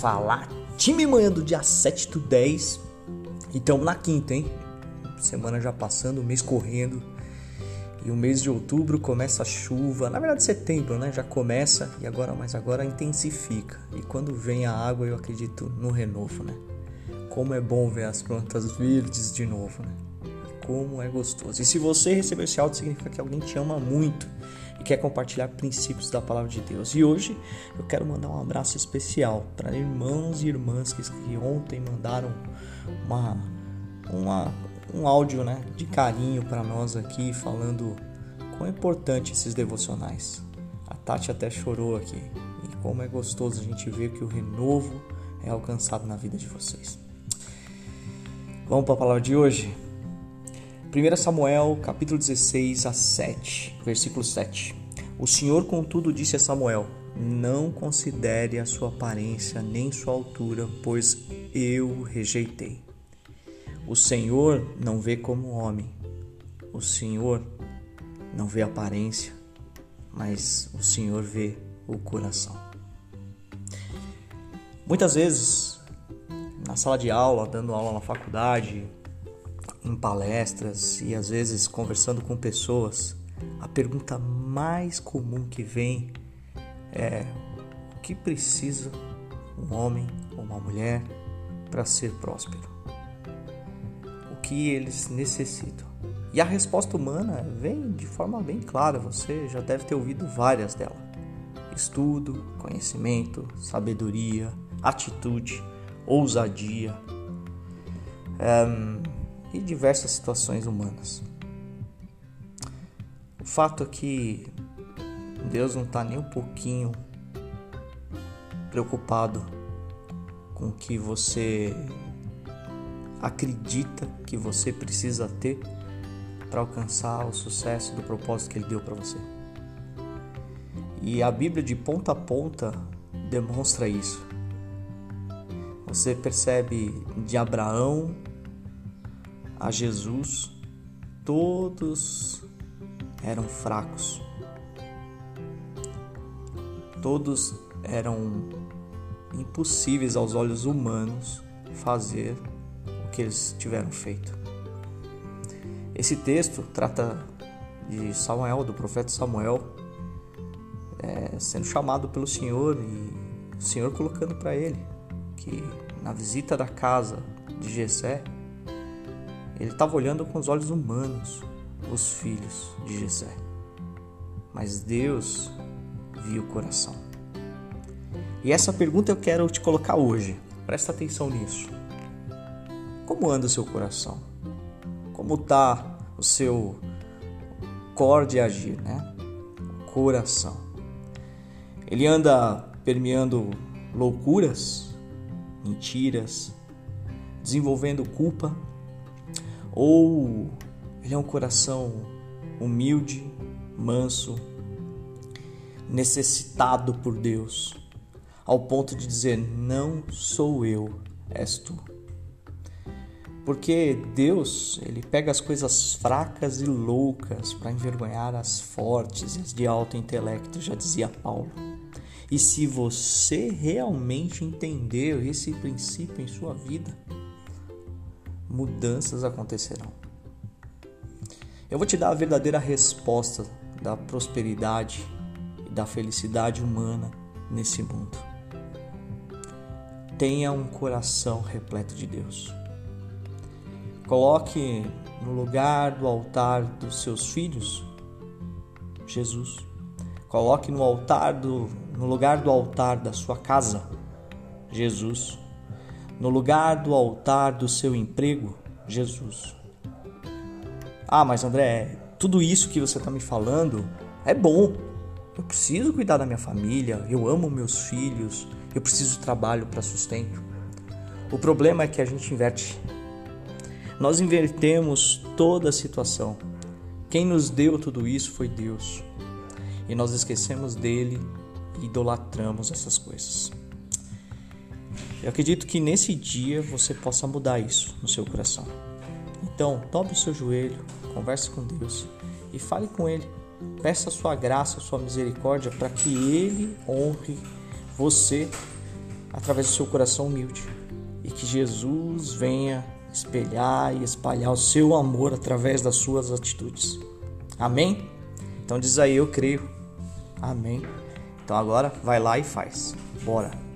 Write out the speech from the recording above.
falar time manhã do dia 7 do 10 e estamos na quinta, hein? Semana já passando, mês correndo. E o mês de outubro começa a chuva, na verdade setembro, né? Já começa e agora, mas agora intensifica. E quando vem a água, eu acredito no renovo, né? Como é bom ver as plantas verdes de novo, né? Como é gostoso. E se você receber esse áudio, significa que alguém te ama muito e quer compartilhar princípios da palavra de Deus. E hoje eu quero mandar um abraço especial para irmãos e irmãs que, que ontem mandaram uma, uma, um áudio né, de carinho para nós aqui, falando quão é importante esses devocionais. A Tati até chorou aqui. E como é gostoso a gente ver que o renovo é alcançado na vida de vocês. Vamos para a palavra de hoje? 1 Samuel, capítulo 16 a 7, versículo 7. O Senhor, contudo, disse a Samuel: Não considere a sua aparência nem sua altura, pois eu rejeitei. O Senhor não vê como homem. O Senhor não vê aparência, mas o Senhor vê o coração. Muitas vezes, na sala de aula, dando aula na faculdade, em palestras e às vezes conversando com pessoas, a pergunta mais comum que vem é: o que precisa um homem ou uma mulher para ser próspero? O que eles necessitam? E a resposta humana vem de forma bem clara, você já deve ter ouvido várias delas: estudo, conhecimento, sabedoria, atitude, ousadia. Um, e diversas situações humanas. Fato é que Deus não está nem um pouquinho preocupado com o que você acredita que você precisa ter para alcançar o sucesso do propósito que Ele deu para você. E a Bíblia de ponta a ponta demonstra isso. Você percebe de Abraão a Jesus, todos eram fracos. Todos eram impossíveis aos olhos humanos fazer o que eles tiveram feito. Esse texto trata de Samuel, do profeta Samuel, é, sendo chamado pelo Senhor e o Senhor colocando para ele que na visita da casa de Jessé, ele estava olhando com os olhos humanos os filhos de Jessé. Mas Deus viu o coração. E essa pergunta eu quero te colocar hoje. Presta atenção nisso. Como anda o seu coração? Como está o seu cor de agir, né? Coração. Ele anda permeando loucuras, mentiras, desenvolvendo culpa, ou ele é um coração humilde, manso, necessitado por Deus, ao ponto de dizer: Não sou eu, és tu. Porque Deus, ele pega as coisas fracas e loucas para envergonhar as fortes e as de alto intelecto, já dizia Paulo. E se você realmente entendeu esse princípio em sua vida, mudanças acontecerão. Eu vou te dar a verdadeira resposta da prosperidade e da felicidade humana nesse mundo. Tenha um coração repleto de Deus. Coloque no lugar do altar dos seus filhos Jesus. Coloque no altar do no lugar do altar da sua casa Jesus no lugar do altar do seu emprego, Jesus. Ah, mas André, tudo isso que você está me falando é bom. Eu preciso cuidar da minha família, eu amo meus filhos, eu preciso de trabalho para sustento. O problema é que a gente inverte. Nós invertemos toda a situação. Quem nos deu tudo isso foi Deus. E nós esquecemos dele e idolatramos essas coisas. Eu acredito que nesse dia você possa mudar isso no seu coração. Então, dobre o seu joelho, converse com Deus e fale com Ele. Peça a sua graça, a sua misericórdia para que Ele honre você através do seu coração humilde e que Jesus venha espelhar e espalhar o seu amor através das suas atitudes. Amém? Então diz aí, eu creio. Amém. Então agora vai lá e faz. Bora.